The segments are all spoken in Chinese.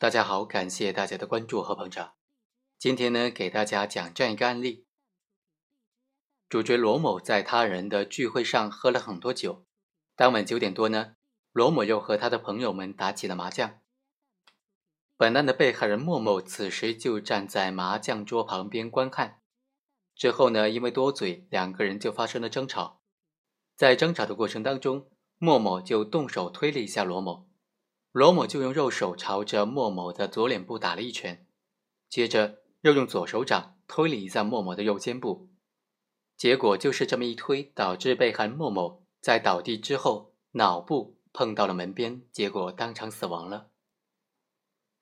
大家好，感谢大家的关注和捧场。今天呢，给大家讲这样一个案例：主角罗某在他人的聚会上喝了很多酒，当晚九点多呢，罗某又和他的朋友们打起了麻将。本案的被害人莫某此时就站在麻将桌旁边观看。之后呢，因为多嘴，两个人就发生了争吵。在争吵的过程当中，莫某就动手推了一下罗某。罗某就用右手朝着莫某的左脸部打了一拳，接着又用左手掌推了一下莫某的右肩部，结果就是这么一推，导致被害人莫某在倒地之后脑部碰到了门边，结果当场死亡了。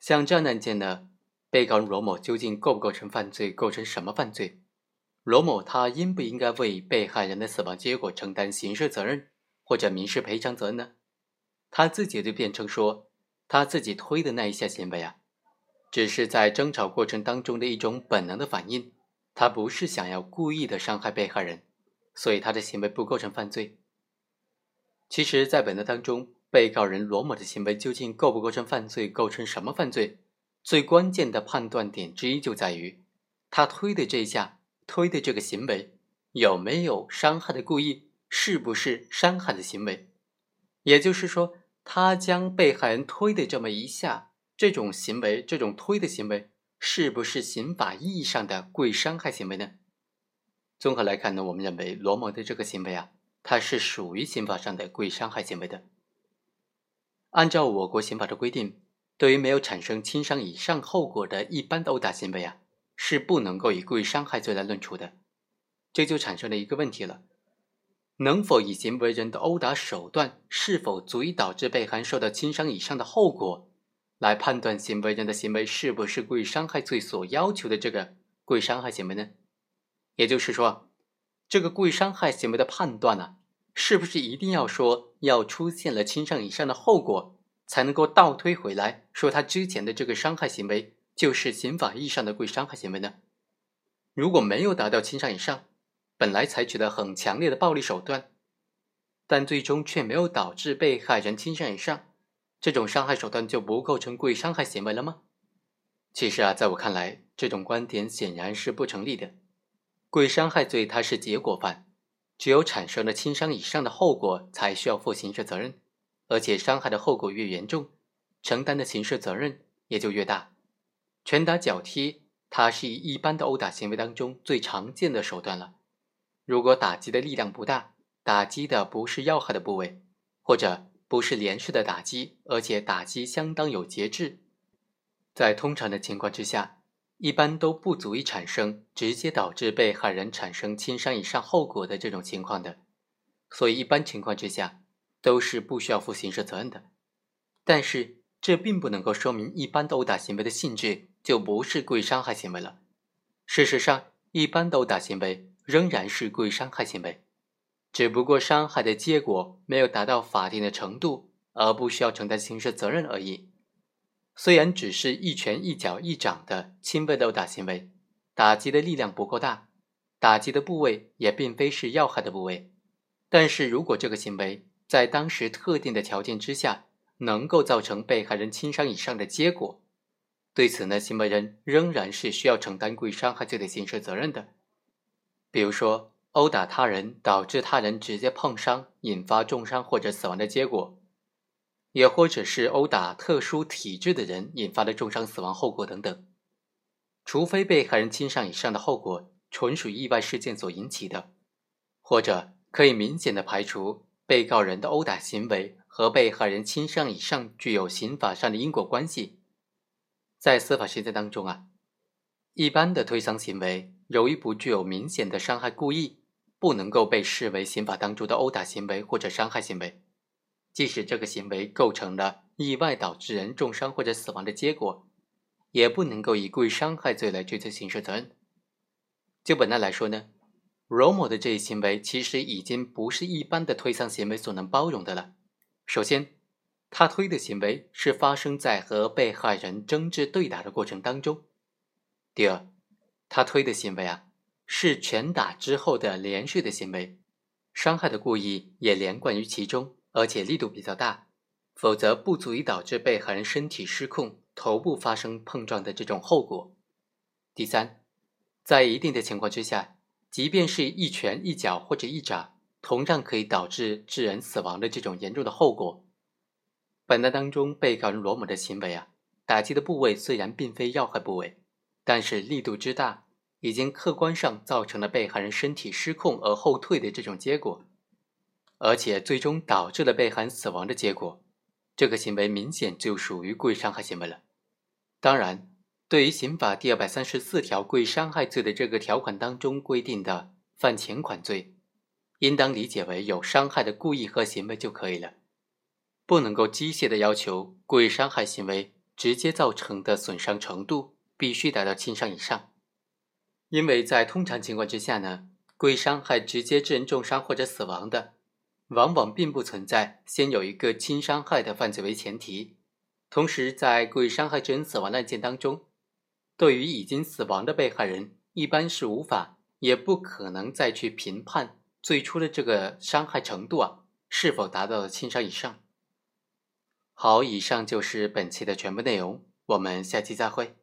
像这样的案件呢，被告人罗某究竟构不构成犯罪？构成什么犯罪？罗某他应不应该为被害人的死亡结果承担刑事责任或者民事赔偿责任呢？他自己就辩称说，他自己推的那一下行为啊，只是在争吵过程当中的一种本能的反应，他不是想要故意的伤害被害人，所以他的行为不构成犯罪。其实，在本案当中，被告人罗某的行为究竟构不构成犯罪，构成什么犯罪？最关键的判断点之一就在于，他推的这一下，推的这个行为有没有伤害的故意，是不是伤害的行为？也就是说，他将被害人推的这么一下，这种行为，这种推的行为，是不是刑法意义上的故意伤害行为呢？综合来看呢，我们认为罗某的这个行为啊，它是属于刑法上的故意伤害行为的。按照我国刑法的规定，对于没有产生轻伤以上后果的一般的殴打行为啊，是不能够以故意伤害罪来论处的。这就产生了一个问题了。能否以行为人的殴打手段是否足以导致被害人受到轻伤以上的后果，来判断行为人的行为是不是故意伤害罪所要求的这个故意伤害行为呢？也就是说，这个故意伤害行为的判断呢，是不是一定要说要出现了轻伤以上的后果，才能够倒推回来说他之前的这个伤害行为就是刑法意义上的故意伤害行为呢？如果没有达到轻伤以上，本来采取了很强烈的暴力手段，但最终却没有导致被害人轻伤以上，这种伤害手段就不构成故意伤害行为了吗？其实啊，在我看来，这种观点显然是不成立的。故意伤害罪它是结果犯，只有产生了轻伤以上的后果，才需要负刑事责任，而且伤害的后果越严重，承担的刑事责任也就越大。拳打脚踢，它是一般的殴打行为当中最常见的手段了。如果打击的力量不大，打击的不是要害的部位，或者不是连续的打击，而且打击相当有节制，在通常的情况之下，一般都不足以产生直接导致被害人产生轻伤以上后果的这种情况的，所以一般情况之下都是不需要负刑事责任的。但是这并不能够说明一般的殴打行为的性质就不是故意伤害行为了。事实上，一般的殴打行为。仍然是故意伤害行为，只不过伤害的结果没有达到法定的程度，而不需要承担刑事责任而已。虽然只是一拳一脚一掌的轻微殴打行为，打击的力量不够大，打击的部位也并非是要害的部位，但是如果这个行为在当时特定的条件之下，能够造成被害人轻伤以上的结果，对此呢，行为人仍然是需要承担故意伤害罪的刑事责任的。比如说，殴打他人导致他人直接碰伤，引发重伤或者死亡的结果，也或者是殴打特殊体质的人引发的重伤死亡后果等等。除非被害人轻伤以上的后果纯属意外事件所引起的，或者可以明显的排除被告人的殴打行为和被害人轻伤以上具有刑法上的因果关系，在司法实践当中啊，一般的推搡行为。由于不具有明显的伤害故意，不能够被视为刑法当中的殴打行为或者伤害行为。即使这个行为构成了意外导致人重伤或者死亡的结果，也不能够以故意伤害罪来追究刑事责任。就本案来说呢，罗某的这一行为其实已经不是一般的推搡行为所能包容的了。首先，他推的行为是发生在和被害人争执对打的过程当中。第二。他推的行为啊，是拳打之后的连续的行为，伤害的故意也连贯于其中，而且力度比较大，否则不足以导致被害人身体失控，头部发生碰撞的这种后果。第三，在一定的情况之下，即便是一拳、一脚或者一掌，同样可以导致致人死亡的这种严重的后果。本案当中，被告人罗某的行为啊，打击的部位虽然并非要害部位，但是力度之大，已经客观上造成了被害人身体失控而后退的这种结果，而且最终导致了被害人死亡的结果。这个行为明显就属于故意伤害行为了。当然。对于刑法第二百三十四条故意伤害罪的这个条款当中规定的犯前款罪，应当理解为有伤害的故意和行为就可以了，不能够机械的要求故意伤害行为直接造成的损伤程度必须达到轻伤以上，因为在通常情况之下呢，故意伤害直接致人重伤或者死亡的，往往并不存在先有一个轻伤害的犯罪为前提，同时在故意伤害致人死亡案件当中。对于已经死亡的被害人，一般是无法也不可能再去评判最初的这个伤害程度啊是否达到了轻伤以上。好，以上就是本期的全部内容，我们下期再会。